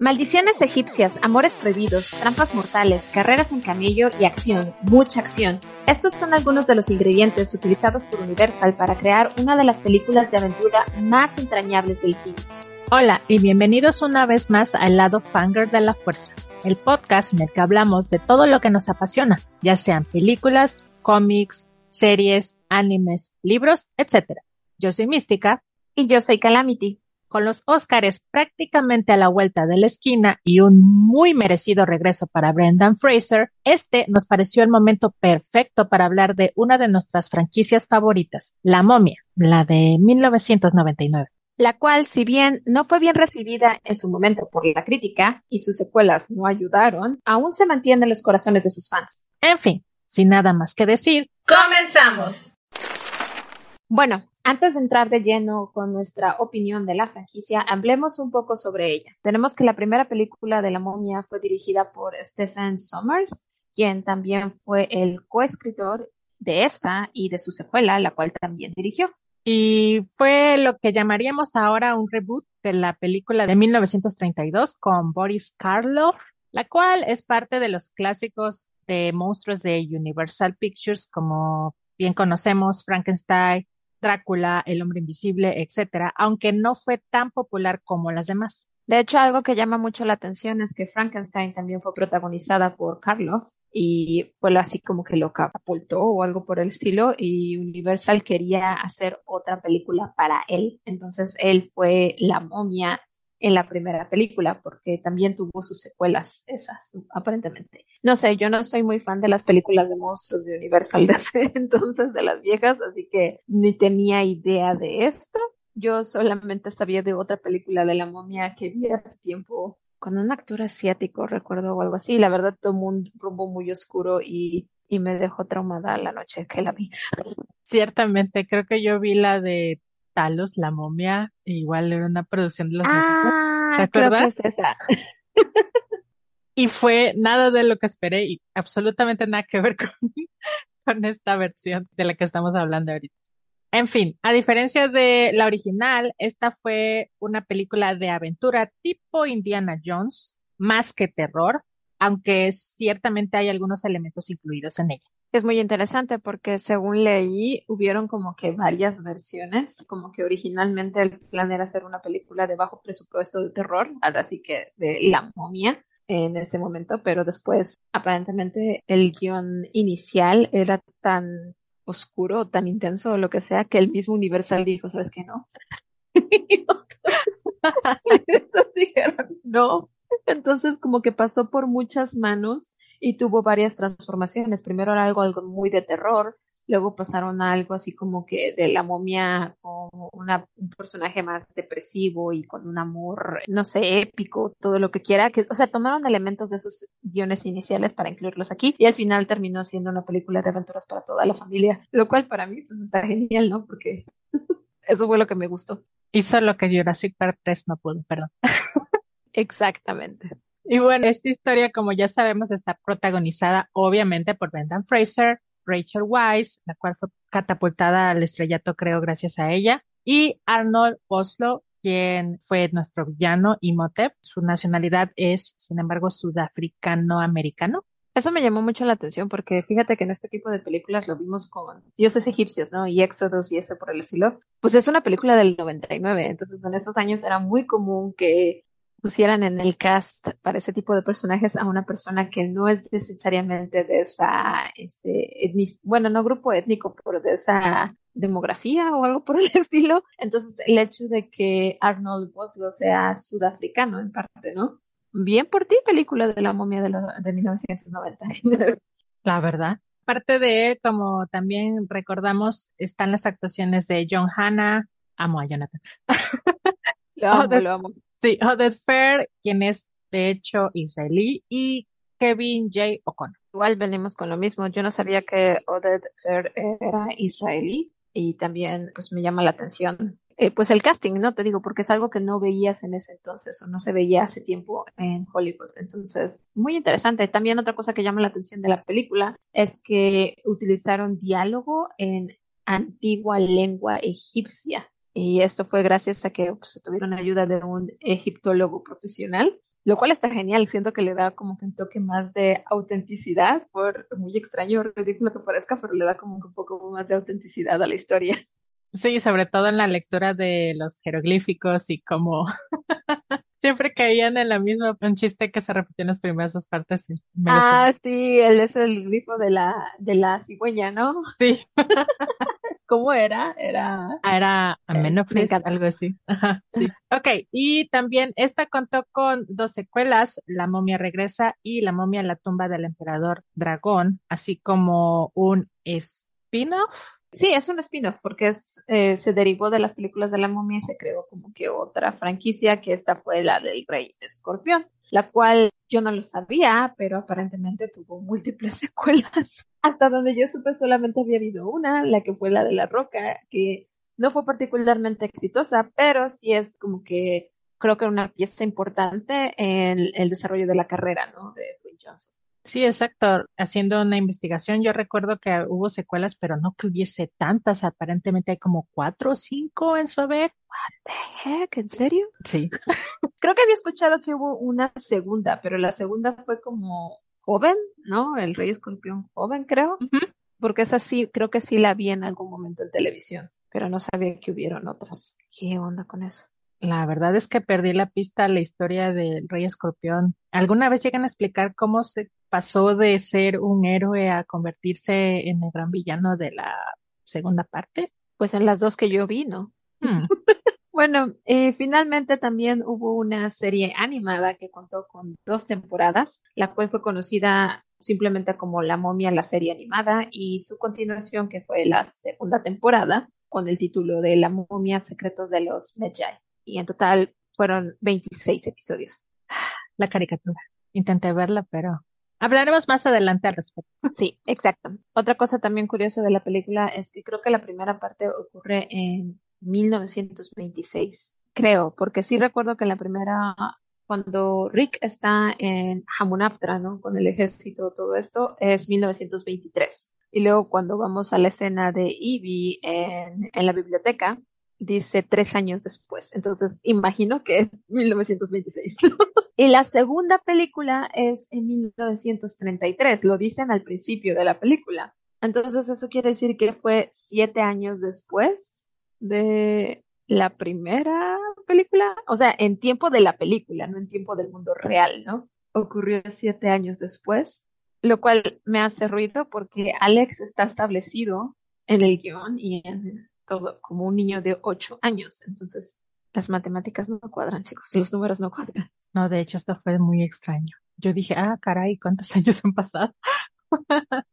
Maldiciones egipcias, amores prohibidos, trampas mortales, carreras en camello y acción, mucha acción. Estos son algunos de los ingredientes utilizados por Universal para crear una de las películas de aventura más entrañables del cine. Hola y bienvenidos una vez más al lado Fanger de la Fuerza, el podcast en el que hablamos de todo lo que nos apasiona, ya sean películas, cómics, series, animes, libros, etc. Yo soy Mística. Y yo soy Calamity con los Óscares prácticamente a la vuelta de la esquina y un muy merecido regreso para Brendan Fraser, este nos pareció el momento perfecto para hablar de una de nuestras franquicias favoritas, La momia, la de 1999 la cual, si bien no fue bien recibida en su momento por la crítica y sus secuelas no ayudaron, aún se mantiene en los corazones de sus fans. En fin, sin nada más que decir, comenzamos. Bueno, antes de entrar de lleno con nuestra opinión de la franquicia, hablemos un poco sobre ella. Tenemos que la primera película de La momia fue dirigida por Stephen Sommers, quien también fue el coescritor de esta y de su secuela, la cual también dirigió. Y fue lo que llamaríamos ahora un reboot de la película de 1932 con Boris Karloff, la cual es parte de los clásicos de monstruos de Universal Pictures, como bien conocemos, Frankenstein, Drácula, El hombre invisible, etcétera, aunque no fue tan popular como las demás. De hecho, algo que llama mucho la atención es que Frankenstein también fue protagonizada por Karloff y fue así como que lo catapultó o algo por el estilo y Universal quería hacer otra película para él. Entonces él fue la momia en la primera película, porque también tuvo sus secuelas, esas, aparentemente. No sé, yo no soy muy fan de las películas de monstruos de Universal de entonces, de las viejas, así que ni tenía idea de esto. Yo solamente sabía de otra película de la momia que vi hace tiempo con un actor asiático, recuerdo, o algo así. La verdad tomó un rumbo muy oscuro y, y me dejó traumada la noche que la vi. Ciertamente, creo que yo vi la de Talos, la momia, igual era una producción de los ah, ¿te acuerdas? Creo que es esa. y fue nada de lo que esperé y absolutamente nada que ver con, con esta versión de la que estamos hablando ahorita. En fin, a diferencia de la original, esta fue una película de aventura tipo Indiana Jones, más que terror, aunque ciertamente hay algunos elementos incluidos en ella es muy interesante porque según leí, hubieron como que varias versiones, como que originalmente el plan era hacer una película de bajo presupuesto de terror, ahora sí que de la momia en ese momento, pero después aparentemente el guion inicial era tan oscuro, tan intenso o lo que sea, que el mismo Universal dijo, ¿sabes qué no? dijeron no. Entonces como que pasó por muchas manos y tuvo varias transformaciones. Primero era algo, algo muy de terror, luego pasaron a algo así como que de la momia como una, un personaje más depresivo y con un amor, no sé, épico, todo lo que quiera, que, o sea, tomaron elementos de sus guiones iniciales para incluirlos aquí y al final terminó siendo una película de aventuras para toda la familia, lo cual para mí pues está genial, ¿no? Porque eso fue lo que me gustó. Hizo lo que Jurassic Park 3 no pudo, perdón. Exactamente. Y bueno, esta historia, como ya sabemos, está protagonizada obviamente por Brendan Fraser, Rachel Weisz, la cual fue catapultada al estrellato, creo, gracias a ella, y Arnold Oslo, quien fue nuestro villano, Imhotep. Su nacionalidad es, sin embargo, sudafricano-americano. Eso me llamó mucho la atención porque fíjate que en este tipo de películas lo vimos con dioses egipcios, ¿no? Y Éxodos y ese por el estilo. Pues es una película del 99, entonces en esos años era muy común que pusieran en el cast para ese tipo de personajes a una persona que no es necesariamente de esa, este, bueno, no grupo étnico, pero de esa demografía o algo por el estilo. Entonces, el hecho de que Arnold Boslo sea sudafricano en parte, ¿no? Bien por ti, película de la momia de, de 1990. La verdad. Parte de, como también recordamos, están las actuaciones de John Hanna, amo a Jonathan. Lo amo, lo amo. Sí, Odette Fair, quien es de hecho israelí, y Kevin J. O'Connor. Igual venimos con lo mismo. Yo no sabía que Oded Fair era israelí y también pues me llama la atención eh, pues el casting, ¿no? Te digo, porque es algo que no veías en ese entonces o no se veía hace tiempo en Hollywood. Entonces, muy interesante. También otra cosa que llama la atención de la película es que utilizaron diálogo en antigua lengua egipcia. Y esto fue gracias a que pues, tuvieron ayuda de un egiptólogo profesional, lo cual está genial. Siento que le da como que un toque más de autenticidad, por muy extraño, ridículo que parezca, pero le da como que un poco más de autenticidad a la historia. Sí, sobre todo en la lectura de los jeroglíficos y como siempre caían en la misma, un chiste que se repitió en las primeras dos partes. ah, sí, él es el grifo de la, de la cigüeña, ¿no? Sí. ¿Cómo era? Era. Ah, era Amenofis, algo así. Ajá, sí. Ok, y también esta contó con dos secuelas, La momia regresa y La momia en la tumba del emperador dragón, así como un spin-off Sí, es un spin-off porque es, eh, se derivó de las películas de la momia y se creó como que otra franquicia que esta fue la del Rey Escorpión, la cual yo no lo sabía, pero aparentemente tuvo múltiples secuelas. Hasta donde yo supe solamente había habido una, la que fue la de La Roca, que no fue particularmente exitosa, pero sí es como que creo que una pieza importante en el desarrollo de la carrera, ¿no? De Dwayne Johnson. Sí, exacto. Haciendo una investigación, yo recuerdo que hubo secuelas, pero no que hubiese tantas. Aparentemente hay como cuatro o cinco en su haber. What the heck? ¿En serio? Sí. Creo que había escuchado que hubo una segunda, pero la segunda fue como joven, ¿no? El Rey Escorpión joven, creo. Porque esa sí, creo que sí la vi en algún momento en televisión, pero no sabía que hubieron otras. ¿Qué onda con eso? La verdad es que perdí la pista a la historia del Rey Escorpión. ¿Alguna vez llegan a explicar cómo se pasó de ser un héroe a convertirse en el gran villano de la segunda parte? Pues en las dos que yo vi, ¿no? Hmm. bueno, eh, finalmente también hubo una serie animada que contó con dos temporadas, la cual fue conocida simplemente como La momia, la serie animada, y su continuación, que fue la segunda temporada, con el título de La momia, secretos de los Medjay y en total fueron 26 episodios. La caricatura. Intenté verla, pero hablaremos más adelante al respecto. Sí, exacto. Otra cosa también curiosa de la película es que creo que la primera parte ocurre en 1926. Creo, porque sí recuerdo que la primera, cuando Rick está en Hamunaptra, ¿no? Con el ejército, todo esto, es 1923. Y luego cuando vamos a la escena de Evie en, en la biblioteca, dice tres años después. Entonces, imagino que es 1926. y la segunda película es en 1933, lo dicen al principio de la película. Entonces, eso quiere decir que fue siete años después de la primera película. O sea, en tiempo de la película, no en tiempo del mundo real, ¿no? Ocurrió siete años después, lo cual me hace ruido porque Alex está establecido en el guion y en todo como un niño de ocho años. Entonces, las matemáticas no cuadran, chicos, los números no cuadran. No, de hecho, esto fue muy extraño. Yo dije, ah, caray, ¿cuántos años han pasado?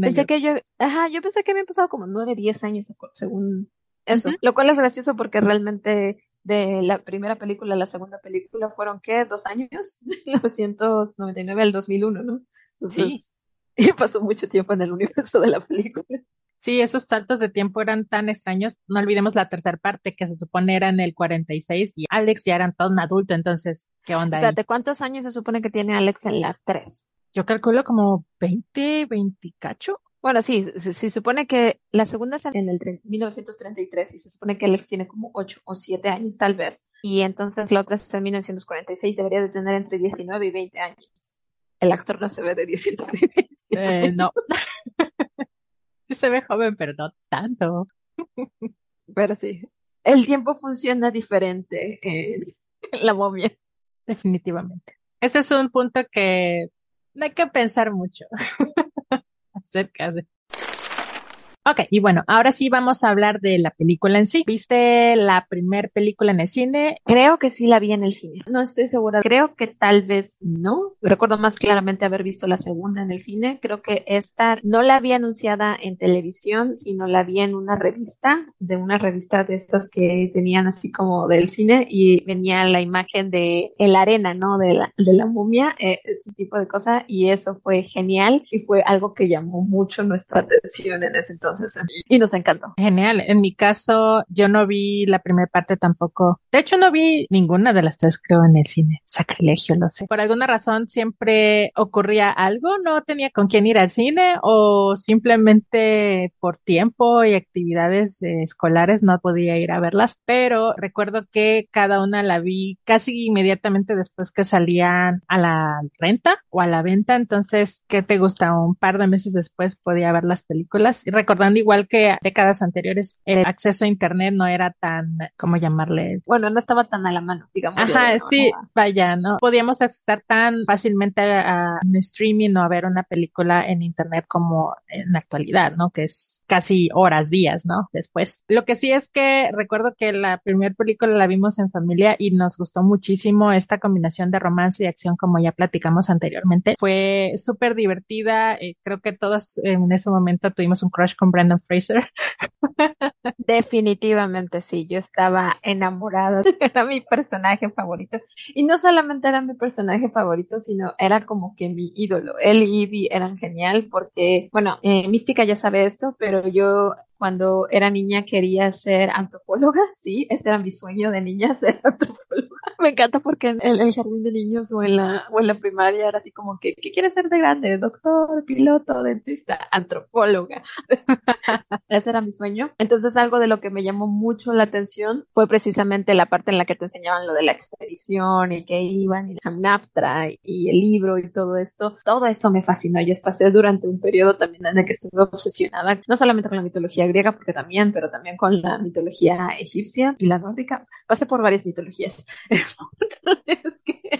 pensé que yo, ajá, yo pensé que habían pasado como nueve, diez años según eso, lo cual es gracioso porque realmente de la primera película a la segunda película fueron, ¿qué? ¿Dos años? 1999 al 2001, ¿no? Entonces, sí. y pasó mucho tiempo en el universo de la película. Sí, esos saltos de tiempo eran tan extraños. No olvidemos la tercera parte, que se supone era en el 46 y Alex ya era todo un adulto, entonces, ¿qué onda Espérate, ¿cuántos años se supone que tiene Alex en la 3? Yo calculo como 20, 20 cacho. Bueno, sí, se, supone que la segunda es en el 1933 y se supone que Alex tiene como 8 o 7 años tal vez. Y entonces la otra es en 1946, debería de tener entre 19 y 20 años. El actor no se ve de 19 y 20. Eh, no. se ve joven, pero no tanto. Pero sí, el tiempo funciona diferente en la momia. Definitivamente. Ese es un punto que no hay que pensar mucho acerca de. Ok, y bueno, ahora sí vamos a hablar de la película en sí. ¿Viste la primer película en el cine? Creo que sí la vi en el cine. No estoy segura. Creo que tal vez no. Recuerdo más claramente haber visto la segunda en el cine. Creo que esta no la había anunciada en televisión, sino la vi en una revista, de una revista de estas que tenían así como del cine y venía la imagen de el arena, ¿no? De la, de la momia, eh, ese tipo de cosas y eso fue genial y fue algo que llamó mucho nuestra atención en ese entonces y nos encantó. Genial. En mi caso, yo no vi la primera parte tampoco. De hecho, no vi ninguna de las tres, creo, en el cine. Sacrilegio, lo sé. Por alguna razón siempre ocurría algo, no tenía con quién ir al cine o simplemente por tiempo y actividades escolares no podía ir a verlas, pero recuerdo que cada una la vi casi inmediatamente después que salían a la renta o a la venta. Entonces, ¿qué te gusta? Un par de meses después podía ver las películas y recuerdo recordando igual que décadas anteriores, el acceso a Internet no era tan, ¿cómo llamarle? Bueno, no estaba tan a la mano, digamos. Ajá, sí, vaya, ¿no? Podíamos acceder tan fácilmente a, un streaming o a ver una película en Internet como en la actualidad, ¿no? Que es casi horas, días, ¿no? Después. Lo que sí es que recuerdo que la primera película la vimos en familia y nos gustó muchísimo esta combinación de romance y acción como ya platicamos anteriormente. Fue súper divertida, eh, creo que todos en ese momento tuvimos un crush con Brandon Fraser. Definitivamente sí, yo estaba enamorada, era mi personaje favorito. Y no solamente era mi personaje favorito, sino era como que mi ídolo. Él y Ivy eran genial porque, bueno, eh, Mística ya sabe esto, pero yo cuando era niña quería ser antropóloga, sí, ese era mi sueño de niña, ser antropóloga. Me encanta porque en el, jardín de niños o en, la, o en la primaria era así como que, ¿qué quieres ser de grande? Doctor, piloto, dentista, antropóloga. ese era mi sueño. Entonces algo de lo que me llamó mucho la atención fue precisamente la parte en la que te enseñaban lo de la expedición y que iban y la Naptra y el libro y todo esto. Todo eso me fascinó. Yo pasé durante un periodo también en el que estuve obsesionada, no solamente con la mitología griega, porque también, pero también con la mitología egipcia y la nórdica. Pasé por varias mitologías. es que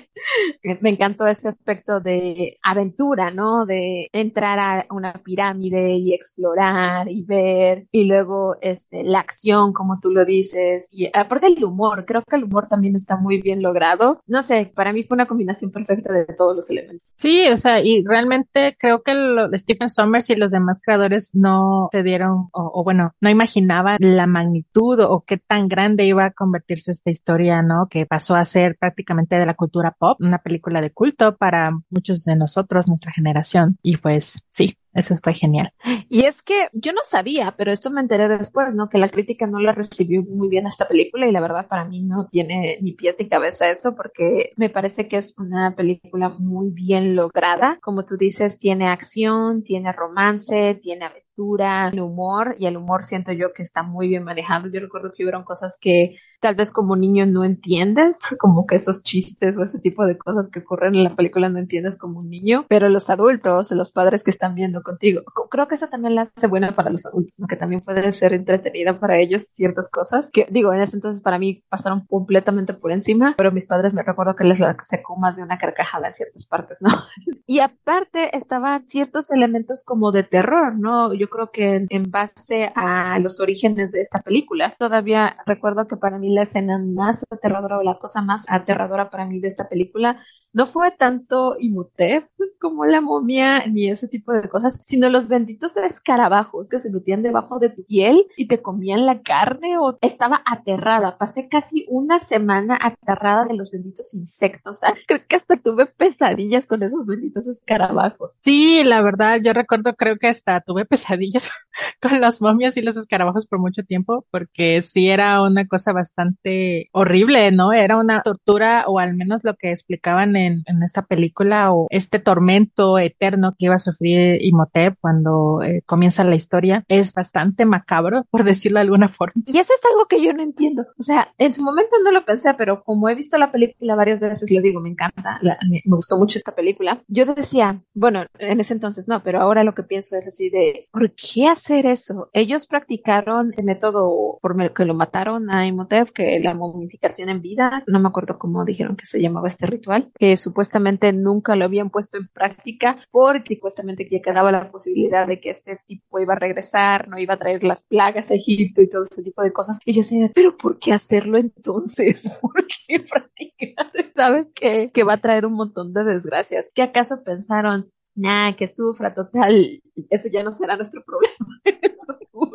me encantó ese aspecto de aventura, ¿no? De entrar a una pirámide y explorar y ver y luego este la acción, como tú lo dices, y aparte el humor, creo que el humor también está muy bien logrado. No sé, para mí fue una combinación perfecta de todos los elementos. Sí, o sea, y realmente creo que lo, Stephen Sommers y los demás creadores no se dieron o, bueno, no imaginaban la magnitud o qué tan grande iba a convertirse esta historia, ¿no? Que pasó a ser prácticamente de la cultura pop una película de culto para muchos de nosotros, nuestra generación. Y pues sí, eso fue genial. Y es que yo no sabía, pero esto me enteré después, ¿no? Que la crítica no la recibió muy bien esta película y la verdad para mí no tiene ni pies ni cabeza eso porque me parece que es una película muy bien lograda. Como tú dices, tiene acción, tiene romance, tiene aventura, el humor y el humor siento yo que está muy bien manejado. Yo recuerdo que hubieron cosas que tal vez como niño no entiendes, como que esos chistes o ese tipo de cosas que ocurren en la película no entiendes como un niño, pero los adultos, los padres que están viendo contigo, creo que eso también la hace buena para los adultos, ¿no? que también puede ser entretenida para ellos ciertas cosas, que digo, en ese entonces para mí pasaron completamente por encima, pero mis padres me recuerdo que les sacó más de una carcajada en ciertas partes, ¿no? y aparte estaban ciertos elementos como de terror, ¿no? Yo creo que en base a los orígenes de esta película, todavía recuerdo que para mí la escena más aterradora o la cosa más aterradora para mí de esta película no fue tanto Imhotep como la momia ni ese tipo de cosas, sino los benditos escarabajos que se metían debajo de tu piel y te comían la carne estaba aterrada. Pasé casi una semana aterrada de los benditos insectos. creo que hasta tuve pesadillas con esos benditos escarabajos. Sí, la verdad, yo recuerdo, creo que hasta tuve pesadillas con las momias y los escarabajos por mucho tiempo, porque sí era una cosa bastante horrible, ¿no? Era una tortura, o al menos lo que explicaban en, en esta película, o este tormento eterno que iba a sufrir Imhotep cuando eh, comienza la historia, es bastante macabro, por decirlo de alguna forma. Y eso es algo que yo no entiendo. O sea, en su momento no lo pensé, pero como he visto la película varias veces, le digo, me encanta, me, gustó mucho esta película. Yo decía, bueno, en ese entonces no, pero ahora lo que pienso es así de, ¿por qué hacer eso? Ellos practicaron el método por el que lo mataron a Imhotep, que la momificación en vida, no me acuerdo cómo dijeron que se llamaba este ritual, que supuestamente nunca lo habían puesto en práctica porque supuestamente ya quedaba la posibilidad de que este tipo iba a regresar, no iba a traer las plagas a Egipto y todo ese tipo de cosas. Y yo decía, pero ¿por qué hacerlo entonces? ¿Por qué practicar? ¿Sabes qué? Que va a traer un montón de desgracias. ¿Qué acaso pensaron? Nah, que sufra total, eso ya no será nuestro problema.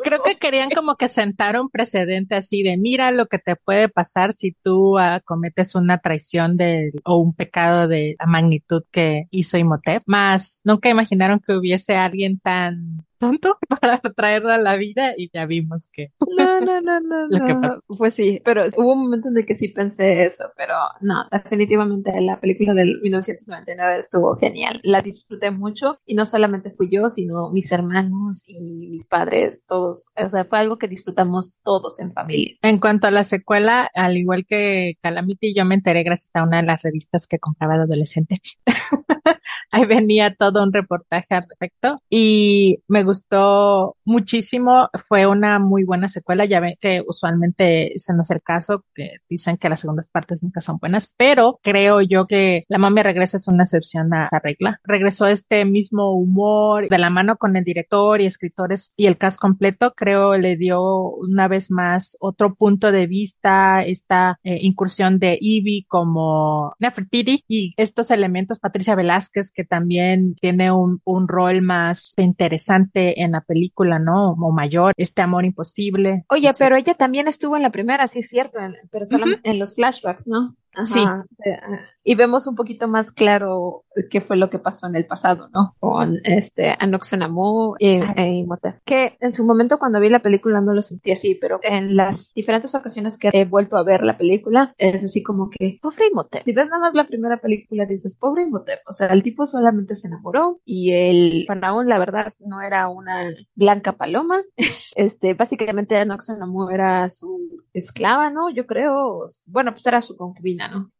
Creo que querían como que sentar un precedente así de mira lo que te puede pasar si tú uh, cometes una traición de, o un pecado de la magnitud que hizo Imhotep. Más nunca imaginaron que hubiese alguien tan tonto para traerlo a la vida y ya vimos que no no no no lo que pasó. pues sí pero hubo un momento en el que sí pensé eso pero no definitivamente la película del 1999 estuvo genial. La disfruté mucho y no solamente fui yo sino mis hermanos y mis padres todos. O sea fue algo que disfrutamos todos en familia. En cuanto a la secuela al igual que Calamity yo me enteré gracias a una de las revistas que compraba de adolescente ahí venía todo un reportaje al respecto y me gustó muchísimo. Fue una muy buena secuela. Ya ven que usualmente ese no es el caso, que dicen que las segundas partes nunca son buenas, pero creo yo que La momia regresa es una excepción a la regla. Regresó este mismo humor de la mano con el director y escritores y el cast completo. Creo le dio una vez más otro punto de vista, esta eh, incursión de Ivy como Nefertiti y estos elementos, Patricia Velázquez, que también tiene un, un rol más interesante en la película, ¿no? O mayor, este amor imposible. Oye, pero ella también estuvo en la primera, sí es cierto, pero solo en los flashbacks, ¿no? Sí. Eh, y vemos un poquito más claro qué fue lo que pasó en el pasado, ¿no? Con este Anoxonamu y, e Que en su momento cuando vi la película no lo sentí así, pero en las diferentes ocasiones que he vuelto a ver la película, es así como que, pobre Imhotep. Si ves nada más la primera película, dices, pobre Imhotep. O sea, el tipo solamente se enamoró y el faraón, la verdad, no era una blanca paloma. este, básicamente Anoxonamu era su esclava, ¿no? Yo creo, bueno, pues era su concubina piano.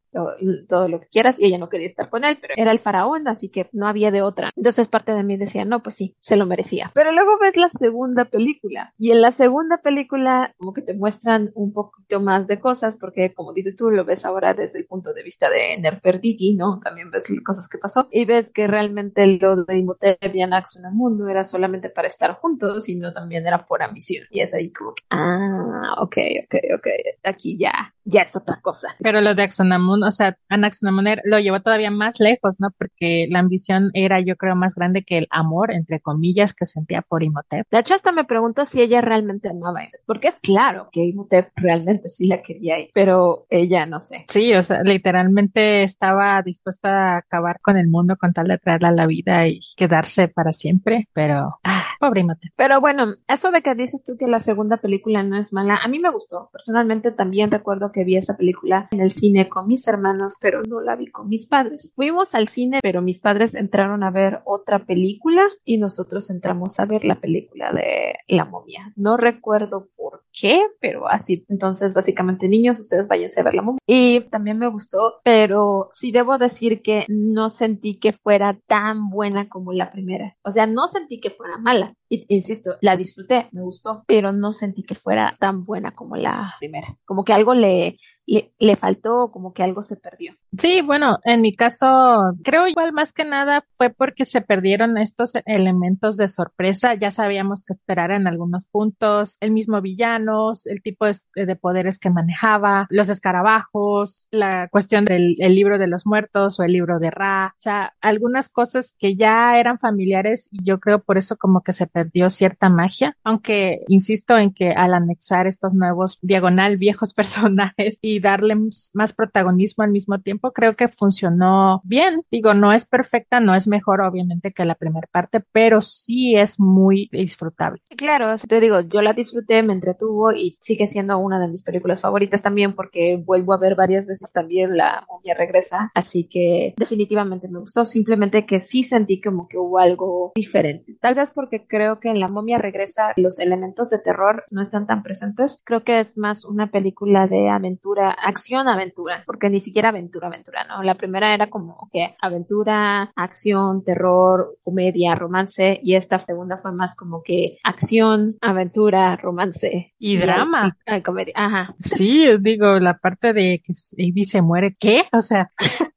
Todo, lo que quieras, y ella no quería estar con él, pero era el faraón, así que no había de otra. Entonces parte de mí decía, no, pues sí, se lo merecía. Pero luego ves la segunda película, y en la segunda película como que te muestran un poquito más de cosas, porque como dices tú, lo ves ahora desde el punto de vista de Nefertiti, ¿no? También ves cosas que pasó, y ves que realmente lo de Imhotep y Anaxunamun no era solamente para estar juntos, sino también era por ambición. Y es ahí como que, ah, ok, ok, ok, aquí ya, ya es otra cosa. Pero lo de Axonamun, o sea, Anaxonamun lo llevó todavía más lejos, ¿no? Porque la ambición era, yo creo, más grande que el amor, entre comillas, que sentía por Imhotep. De hecho, hasta me pregunto si ella realmente amaba a Imhotep, porque es claro que Imhotep realmente sí la quería ir, pero ella no sé. Sí, o sea, literalmente estaba dispuesta a acabar con el mundo con tal de traerla a la vida y quedarse para siempre, pero, ah, pobre Imhotep. Pero bueno, eso de que dices tú que la segunda película no es mala, a mí me gustó. Personalmente también recuerdo que vi esa película en el cine con mis hermanos, pero no la vi con mis padres. Fuimos al cine, pero mis padres entraron a ver otra película y nosotros entramos a ver la película de La momia. No recuerdo por qué, pero así. Entonces, básicamente, niños, ustedes váyanse a ver La momia. Y también me gustó, pero sí debo decir que no sentí que fuera tan buena como la primera. O sea, no sentí que fuera mala. Insisto, la disfruté, me gustó, pero no sentí que fuera tan buena como la primera. Como que algo le, le, le, faltó, como que algo se perdió. Sí, bueno, en mi caso, creo igual más que nada fue porque se perdieron estos elementos de sorpresa. Ya sabíamos que esperar en algunos puntos, el mismo villanos, el tipo de, poderes que manejaba, los escarabajos, la cuestión del libro de los muertos o el libro de Ra, o sea, algunas cosas que ya eran familiares y yo creo por eso como que se perdió cierta magia, aunque insisto en que al anexar estos nuevos diagonal viejos personajes darle más protagonismo al mismo tiempo, creo que funcionó bien. Digo, no es perfecta, no es mejor obviamente que la primera parte, pero sí es muy disfrutable. Claro, te digo, yo la disfruté, me entretuvo y sigue siendo una de mis películas favoritas también porque vuelvo a ver varias veces también La momia regresa, así que definitivamente me gustó, simplemente que sí sentí como que hubo algo diferente. Tal vez porque creo que en La momia regresa los elementos de terror no están tan presentes, creo que es más una película de aventura, acción-aventura, porque ni siquiera aventura-aventura, ¿no? La primera era como que aventura, acción, terror, comedia, romance y esta segunda fue más como que acción, aventura, romance. Y, drama. Y, comedia, ajá. Sí, digo, la parte de que Amy se muere, ¿qué? O sea,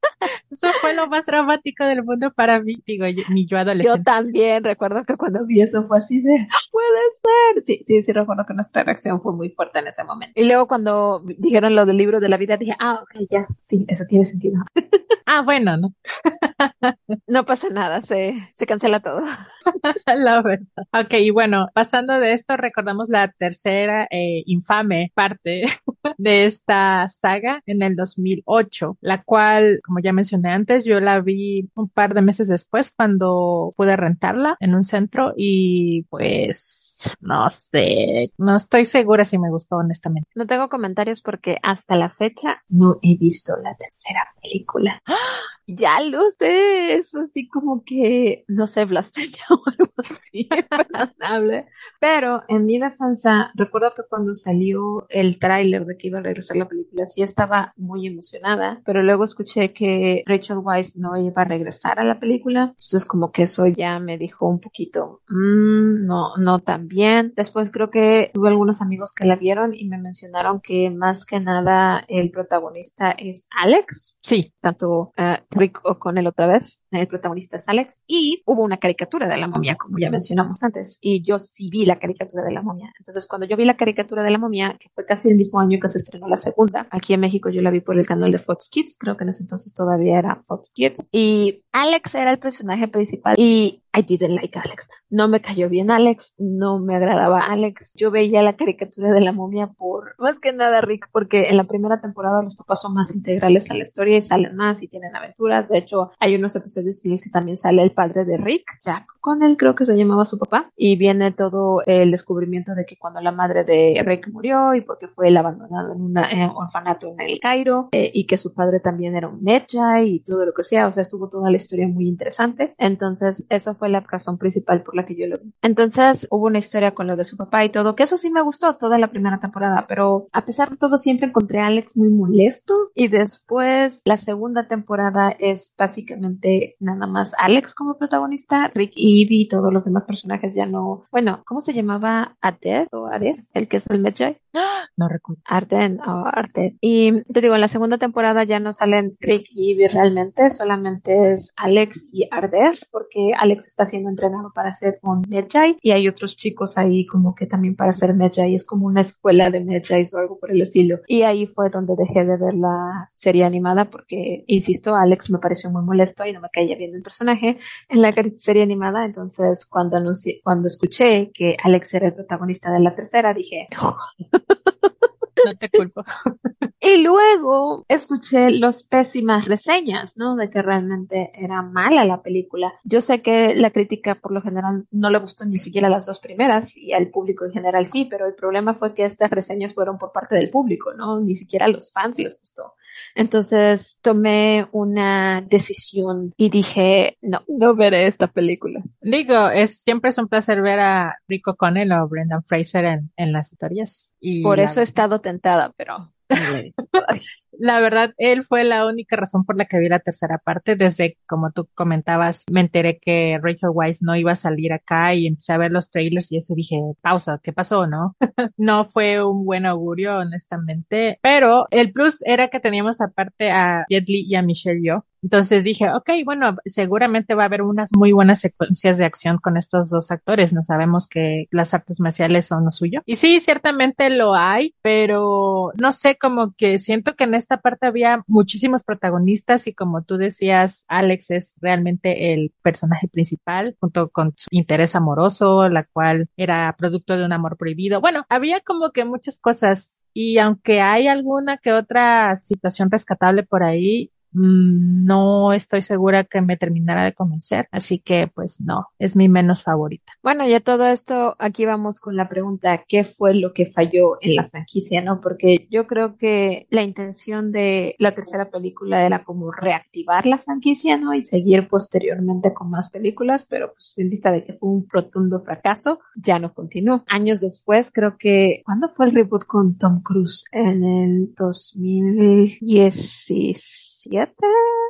eso fue lo más dramático del mundo para mí, digo, yo, ni yo adolescente. Yo también recuerdo que cuando vi eso fue así de, puede ser. Sí, sí, sí, recuerdo que nuestra reacción fue muy fuerte en ese momento. Y luego cuando dijeron lo del libro de la vida, dije, ah, ok, ya, sí, eso tiene sentido. ah, bueno, ¿no? no pasa nada, se, se cancela todo. la verdad. Ok, y bueno, pasando de esto, recordamos la tercera eh, infame parte de esta saga en el 2008, la cual, como ya mencioné antes, yo la vi un par de meses después cuando pude rentarla en un centro y pues no sé, no estoy segura si me gustó honestamente. No tengo comentarios porque hasta la fecha no he visto la tercera película. ¡Ah! Ya lo sé, eso así como que, no sé, blasfemia o algo así. Pero en mi defensa, recuerdo que cuando salió el tráiler de que iba a regresar la película, sí estaba muy emocionada, pero luego escuché que Rachel Weisz no iba a regresar a la película, entonces como que eso ya me dijo un poquito, mmm, no, no tan bien. Después creo que tuve algunos amigos que la vieron y me mencionaron que más que nada el protagonista es Alex. Sí. Tanto uh, Rick O'Connell otra vez, el protagonista es Alex, y hubo una caricatura de la momia, como ya mencionamos antes, y yo sí vi la caricatura de la momia. Entonces, cuando yo vi la caricatura de la momia, que fue casi el mismo año que se estrenó la segunda, aquí en México yo la vi por el canal de Fox Kids, creo que en ese entonces todavía era Fox Kids, y Alex era el personaje principal, y I didn't like Alex. No me cayó bien Alex, no me agradaba Alex. Yo veía la caricatura de la momia por, más que nada Rick, porque en la primera temporada los papás son más integrales a la historia y salen más y tienen aventuras. De hecho, hay unos episodios en los que también sale el padre de Rick, Jack con él creo que se llamaba su papá, y viene todo el descubrimiento de que cuando la madre de Rick murió y porque fue el abandonado en un orfanato en el Cairo, eh, y que su padre también era un Medjay y todo lo que sea, o sea, estuvo toda la historia muy interesante. Entonces, eso fue la razón principal por la que yo lo vi. Entonces hubo una historia con lo de su papá y todo, que eso sí me gustó toda la primera temporada, pero a pesar de todo siempre encontré a Alex muy molesto y después la segunda temporada es básicamente nada más Alex como protagonista, Rick y Ivy y todos los demás personajes ya no, bueno, ¿cómo se llamaba? Adez o Ares, el que es el Medjay. No recuerdo. Arden o Arte. Y te digo, en la segunda temporada ya no salen Rick y Ivy realmente, solamente es Alex y Ardez, porque Alex está siendo entrenado para ser un Medjay y hay otros chicos ahí como que también para ser Medjay. Es como una escuela de Medjay o algo por el estilo. Y ahí fue donde dejé de ver la serie animada porque, insisto, Alex me pareció muy molesto y no me caía bien el personaje en la serie animada. Entonces, cuando anuncié, cuando escuché que Alex era el protagonista de la tercera, dije, no te culpo. Y luego escuché las pésimas reseñas, ¿no? De que realmente era mala la película. Yo sé que la crítica por lo general no le gustó ni siquiera las dos primeras y al público en general sí, pero el problema fue que estas reseñas fueron por parte del público, ¿no? Ni siquiera a los fans les gustó. Entonces tomé una decisión y dije, no, no veré esta película. Digo, es siempre es un placer ver a Rico Connell o Brendan Fraser en, en las historias. Y Por eso he estado tentada, pero la verdad, él fue la única razón por la que vi la tercera parte. Desde, como tú comentabas, me enteré que Rachel Weisz no iba a salir acá y empecé a ver los trailers y eso dije, pausa, ¿qué pasó, no? no fue un buen augurio, honestamente. Pero el plus era que teníamos aparte a Jet Li y a Michelle Yeoh, entonces dije, ok, bueno, seguramente va a haber unas muy buenas secuencias de acción con estos dos actores. No sabemos que las artes marciales son lo suyo. Y sí, ciertamente lo hay, pero no sé, como que siento que en esta parte había muchísimos protagonistas y como tú decías, Alex es realmente el personaje principal junto con su interés amoroso, la cual era producto de un amor prohibido. Bueno, había como que muchas cosas y aunque hay alguna que otra situación rescatable por ahí, no estoy segura que me terminara de convencer, así que pues no, es mi menos favorita. Bueno, ya todo esto, aquí vamos con la pregunta, ¿qué fue lo que falló en la franquicia, no? Porque yo creo que la intención de la tercera película era como reactivar la franquicia, ¿no? Y seguir posteriormente con más películas, pero pues en vista de que fue un rotundo fracaso, ya no continuó. Años después, creo que, ¿cuándo fue el reboot con Tom Cruise? En el 2017,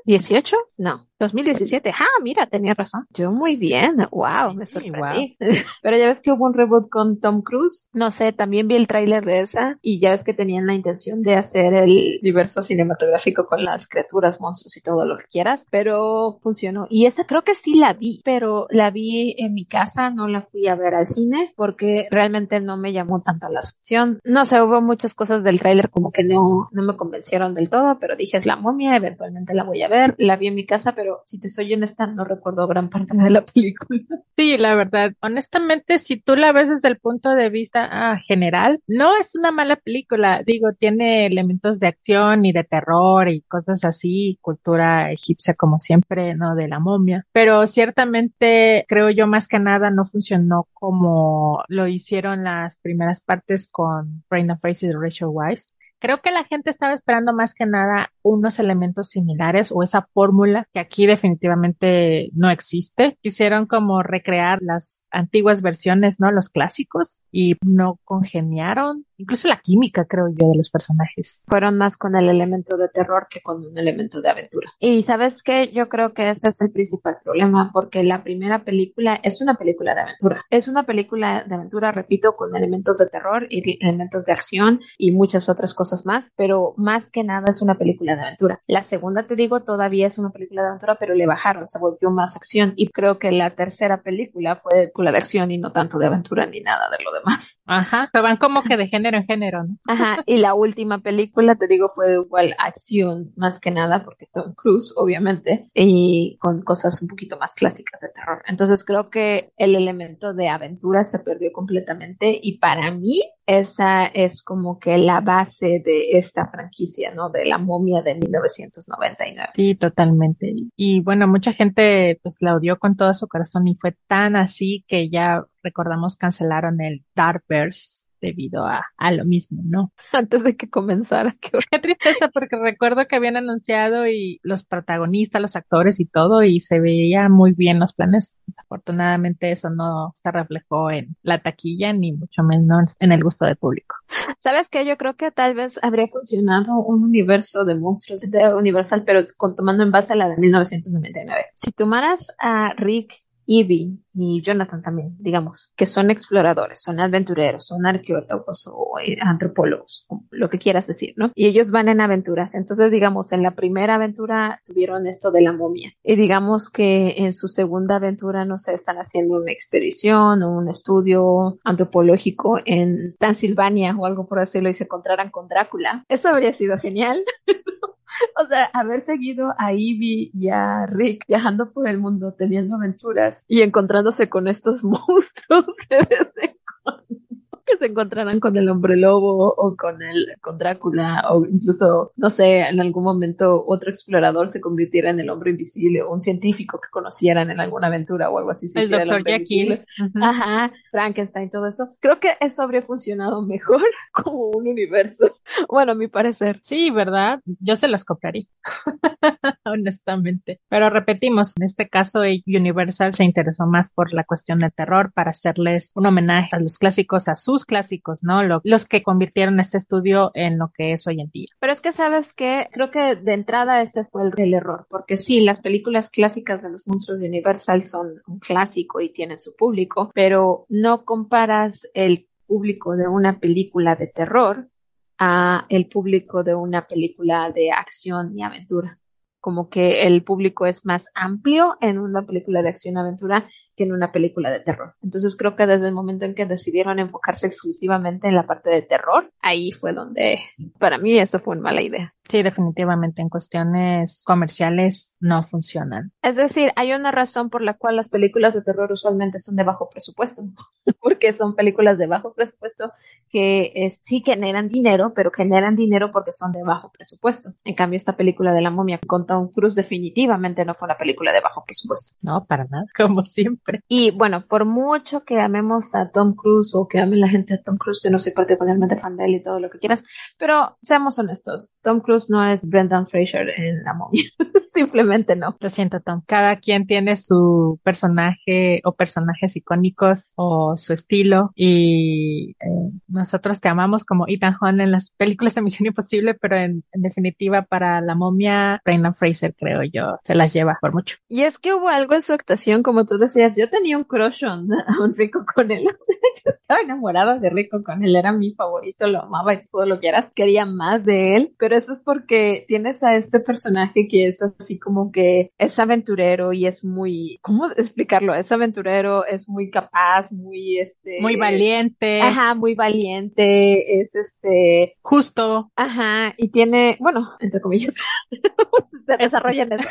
18, no, 2017. Ah, mira, tenía razón. Yo muy bien. Wow, me sorprendí. Pero ya ves que hubo un reboot con Tom Cruise. No sé, también vi el tráiler de esa y ya ves que tenían la intención de hacer el universo cinematográfico con las criaturas, monstruos y todo lo que quieras, pero funcionó. Y esa creo que sí la vi, pero la vi en mi casa, no la fui a ver al cine porque realmente no me llamó tanto la atención. No sé, hubo muchas cosas del tráiler como que no, no me convencieron del todo, pero dije es la momia, eventualmente la voy a ver. La vi en mi casa, pero si te soy honesta, no recuerdo gran parte de la película. Sí, la verdad, honestamente, si tú la ves desde el punto de vista ah, general, no es una mala película. Digo, tiene elementos de acción y de terror y cosas así, cultura egipcia como siempre, ¿no? De la momia. Pero ciertamente, creo yo, más que nada no funcionó como lo hicieron las primeras partes con Brain of Face y Rachel Weisz Creo que la gente estaba esperando más que nada unos elementos similares o esa fórmula que aquí definitivamente no existe. Quisieron como recrear las antiguas versiones, ¿no? Los clásicos y no congeniaron. Incluso la química, creo yo, de los personajes. Fueron más con el elemento de terror que con un elemento de aventura. Y sabes qué, yo creo que ese es el principal problema, porque la primera película es una película de aventura. Es una película de aventura, repito, con elementos de terror y elementos de acción y muchas otras cosas más, pero más que nada es una película de aventura. La segunda, te digo, todavía es una película de aventura, pero le bajaron, se volvió más acción y creo que la tercera película fue película de acción y no tanto de aventura ni nada de lo demás. Ajá, se van como que de género en género, ¿no? Ajá, y la última película, te digo, fue igual acción más que nada, porque Tom Cruise, obviamente, y con cosas un poquito más clásicas de terror. Entonces creo que el elemento de aventura se perdió completamente y para mí esa es como que la base de esta franquicia, ¿no? De la momia de 1999. Sí, totalmente. Y bueno, mucha gente pues la odió con todo su corazón y fue tan así que ya recordamos cancelaron el Darkverse debido a, a lo mismo, ¿no? Antes de que comenzara. Qué, qué tristeza porque recuerdo que habían anunciado y los protagonistas, los actores y todo y se veía muy bien los planes. Desafortunadamente eso no se reflejó en la taquilla ni mucho menos en el gusto del público. ¿Sabes qué? Yo creo que tal vez habría funcionado un universo de monstruos de Universal, pero con, tomando en base a la de 1999. Si tomaras a Rick Evie y Jonathan también, digamos, que son exploradores, son aventureros, son arqueólogos o eh, antropólogos, lo que quieras decir, ¿no? Y ellos van en aventuras. Entonces, digamos, en la primera aventura tuvieron esto de la momia. Y digamos que en su segunda aventura, no sé, están haciendo una expedición o un estudio antropológico en Transilvania o algo por decirlo y se encontraran con Drácula. Eso habría sido genial. O sea, haber seguido a Ivy y a Rick viajando por el mundo, teniendo aventuras y encontrándose con estos monstruos de vez que se encontraran con el hombre lobo o con el con Drácula o incluso no sé en algún momento otro explorador se convirtiera en el hombre invisible o un científico que conocieran en alguna aventura o algo así el doctor Jekyll ajá Frankenstein todo eso. Creo que eso habría funcionado mejor como un universo. Bueno a mi parecer. Sí verdad yo se las copiaría honestamente. Pero repetimos en este caso Universal se interesó más por la cuestión del terror para hacerles un homenaje a los clásicos a sus clásicos, ¿no? los que convirtieron este estudio en lo que es hoy en día. Pero es que sabes que creo que de entrada ese fue el, error, porque sí, las películas clásicas de los monstruos de Universal son un clásico y tienen su público, pero no comparas el público de una película de terror a el público de una película de acción y aventura como que el público es más amplio en una película de acción aventura tiene una película de terror. Entonces creo que desde el momento en que decidieron enfocarse exclusivamente en la parte de terror, ahí fue donde para mí esto fue una mala idea. Sí, definitivamente en cuestiones comerciales no funcionan. Es decir, hay una razón por la cual las películas de terror usualmente son de bajo presupuesto, porque son películas de bajo presupuesto que sí generan dinero, pero generan dinero porque son de bajo presupuesto. En cambio, esta película de la momia con Tom Cruise definitivamente no fue una película de bajo presupuesto. No, para nada, como siempre. Y bueno, por mucho que amemos a Tom Cruise o que ame la gente a Tom Cruise, yo no soy particularmente fan de él y todo lo que quieras, pero seamos honestos, Tom Cruise no es Brendan Fraser en La momia. Simplemente no. Lo siento, Tom. Cada quien tiene su personaje o personajes icónicos o su estilo y eh, nosotros te amamos como Ethan Hunt en las películas de Misión Imposible, pero en, definitiva para La momia, Brendan Fraser creo yo se las lleva por mucho. Y es que hubo algo en su actuación, como tú decías, yo tenía un crush on, Rico con él. O sea, yo estaba enamorada de Rico con él, era mi favorito, lo amaba y todo lo que quieras. Quería más de él, pero eso es porque tienes a este personaje que es así como que es aventurero y es muy, ¿cómo explicarlo? Es aventurero, es muy capaz, muy este. Muy valiente. Ajá, muy valiente, es este. Justo. Ajá, y tiene, bueno, entre comillas, se desarrolla en eso.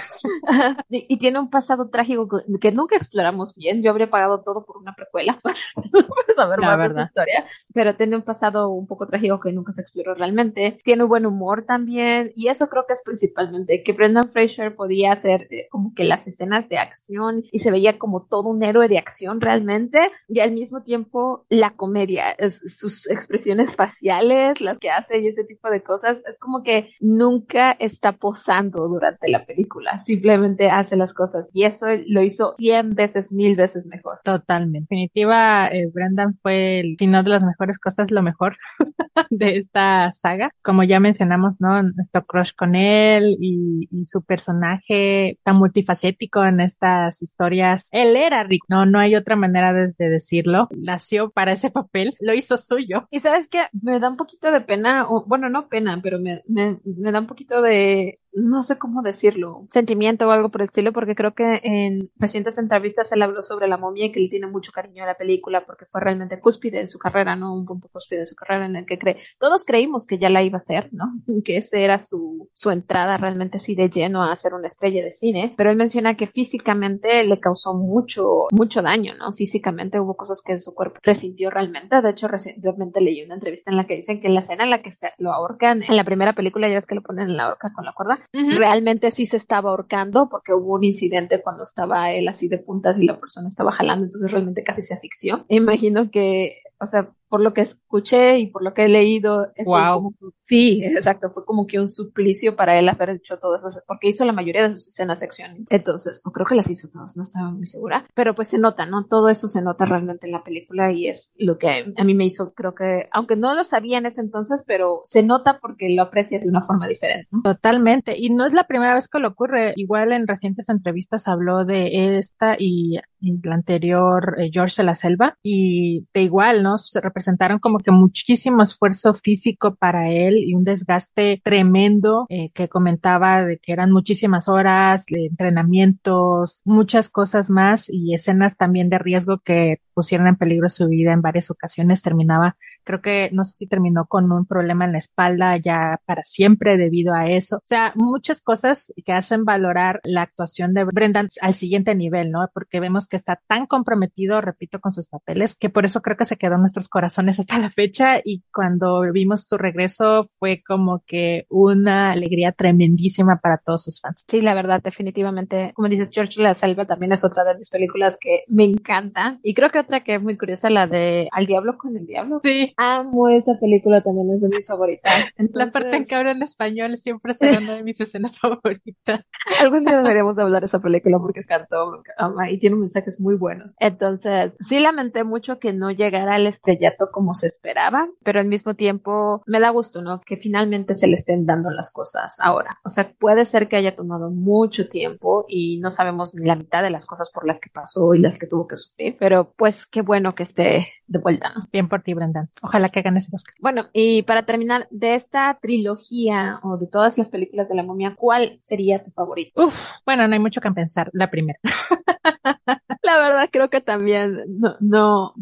Y, tiene un pasado trágico que, nunca exploramos bien. Yo habría pagado todo por una precuela para saber más de su historia, pero tiene un pasado un poco trágico que nunca se exploró realmente. Tiene buen humor también, y eso creo que es principalmente que Brendan Fraser podía hacer eh, como que las escenas de acción y se veía como todo un héroe de acción realmente, y al mismo tiempo la comedia, sus expresiones faciales, las que hace y ese tipo de cosas, es como que nunca está posando durante la película, simplemente hace las cosas y eso lo hizo cien veces, mil veces mejor. Totalmente. En definitiva, eh, Brendan fue, el, si no de las mejores cosas, lo mejor de esta saga. Como ya mencionamos, ¿no? Nuestro crush con él y, su personaje tan multifacético en estas historias. Él era Rick, no, no hay otra manera de, decirlo. Nació para ese papel, lo hizo suyo. Y sabes que me da un poquito de pena, o bueno, no pena, pero me, me, me da un poquito de no sé cómo decirlo, sentimiento o algo por el estilo, porque creo que en recientes entrevistas él habló sobre la momia y que él tiene mucho cariño a la película porque fue realmente cúspide en su carrera, ¿no? Un punto cúspide en su carrera en el que cree, todos creímos que ya la iba a hacer, ¿no? Que esa era su, su entrada realmente así de lleno a ser una estrella de cine, pero él menciona que físicamente le causó mucho, mucho daño, ¿no? Físicamente hubo cosas que en su cuerpo resintió realmente, de hecho recientemente leí una entrevista en la que dicen que la escena en la que se lo ahorcan en la primera película, ya ves que lo ponen en la horca con la cuerda, Realmente sí se estaba ahorcando porque hubo un incidente cuando estaba él así de puntas y la persona estaba jalando, entonces realmente casi se asfixió. Imagino que, o sea, por lo que escuché y por lo que he leído, wow. Sí, exacto, fue como que un suplicio para él haber hecho todas esas, porque hizo la mayoría de sus escenas de acción. Entonces, creo que las hizo todas, no estaba muy segura, pero pues se nota, ¿no? Todo eso se nota realmente en la película y es lo que a mí me hizo, creo que, aunque no lo sabía en ese entonces, pero se nota porque lo aprecia de una forma diferente. ¿no? Totalmente, y no es la primera vez que lo ocurre, igual en recientes entrevistas habló de esta y, la anterior eh, George de la Selva y de igual, ¿no? Se presentaron como que muchísimo esfuerzo físico para él y un desgaste tremendo eh, que comentaba de que eran muchísimas horas de entrenamientos, muchas cosas más y escenas también de riesgo que pusieron en peligro su vida en varias ocasiones. Terminaba, creo que no sé si terminó con un problema en la espalda ya para siempre debido a eso. O sea, muchas cosas que hacen valorar la actuación de Brendan al siguiente nivel, ¿no? Porque vemos que está tan comprometido, repito, con sus papeles, que por eso creo que se quedó en nuestros corazones hasta la fecha y cuando vimos su regreso fue como que una alegría tremendísima para todos sus fans. Sí, la verdad, definitivamente, como dices, George La Selva también es otra de mis películas que me encanta y creo que otra que es muy curiosa, la de Al Diablo con el Diablo. Sí. Amo esa película, también es de mis favoritas. La parte en que habla en español siempre es una de mis escenas favoritas. Algún día deberíamos hablar de esa película porque es canto y tiene mensajes muy buenos. Entonces, sí lamenté mucho que no llegara al estrellato como se esperaba, pero al mismo tiempo me da gusto, ¿no? Que finalmente se le estén dando las cosas ahora. O sea, puede ser que haya tomado mucho tiempo y no sabemos ni la mitad de las cosas por las que pasó y las que tuvo que sufrir, pero pues qué bueno que esté de vuelta, ¿no? Bien por ti, Brendan. Ojalá que ganes el Oscar. Bueno, y para terminar, de esta trilogía o de todas las películas de la momia, ¿cuál sería tu favorito? Uf, bueno, no hay mucho que pensar. La primera. La verdad creo que también no, no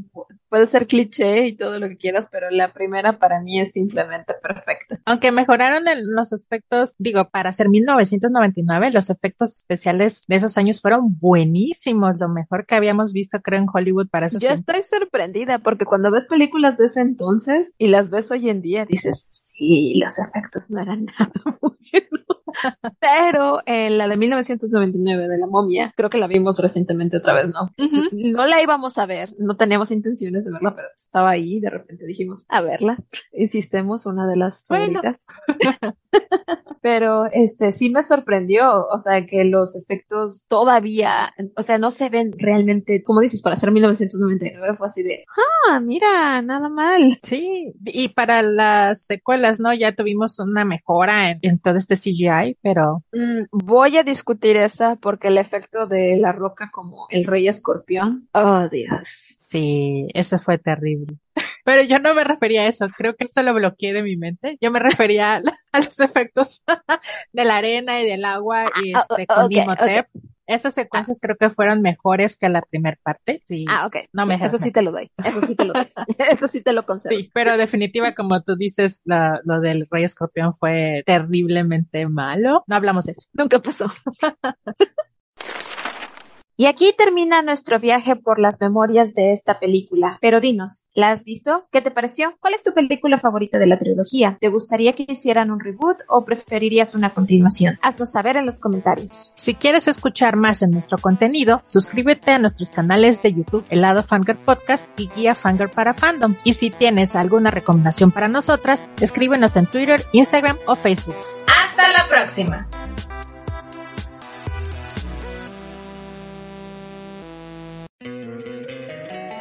puede ser cliché y todo lo que quieras, pero la primera para mí es simplemente perfecta. Aunque mejoraron los aspectos, digo, para ser 1999, los efectos especiales de esos años fueron buenísimos, lo mejor que habíamos visto creo en Hollywood para esos Yo estoy sorprendida porque cuando ves películas de ese entonces y las ves hoy en día dices, sí, los efectos no eran nada buenos. Pero en la de 1999 de la momia, creo que la vimos recientemente otra vez, ¿no? No la íbamos a ver, no teníamos intenciones de verla, pero estaba ahí y de repente dijimos, a verla. Insistemos, una de las favoritas. pero este sí me sorprendió, o sea, que los efectos todavía, o sea, no se ven realmente, como dices, para ser 1999 fue así de, ah, mira, nada mal. Sí, y para las secuelas, ¿no? Ya tuvimos una mejora en todo este CGI pero... Mm, voy a discutir esa porque el efecto de la roca como el rey escorpión, oh Dios. Sí, eso fue terrible. Pero yo no me refería a eso, creo que eso lo bloqueé de mi mente. Yo me refería a, los efectos de la arena y del agua y ah, este, con Imhotep. Esas secuencias creo que fueron mejores que la primera parte. Sí. Ah, ok. No me eso sí te lo doy. Eso sí te lo doy. eso sí te lo concedo. Sí, pero definitiva, como tú dices, lo del Rey Escorpión fue terriblemente malo. No hablamos de eso. Nunca pasó. Y aquí termina nuestro viaje por las memorias de esta película. Pero dinos, ¿la has visto? ¿Qué te pareció? ¿Cuál es tu película favorita de la trilogía? ¿Te gustaría que hicieran un reboot o preferirías una continuación? Haznos saber en los comentarios. Si quieres escuchar más en nuestro contenido, suscríbete a nuestros canales de YouTube Helado Fanger Podcast y Guía Fanger para Fandom. Y si tienes alguna recomendación para nosotras, escríbenos en Twitter, Instagram o Facebook. ¡Hasta la próxima!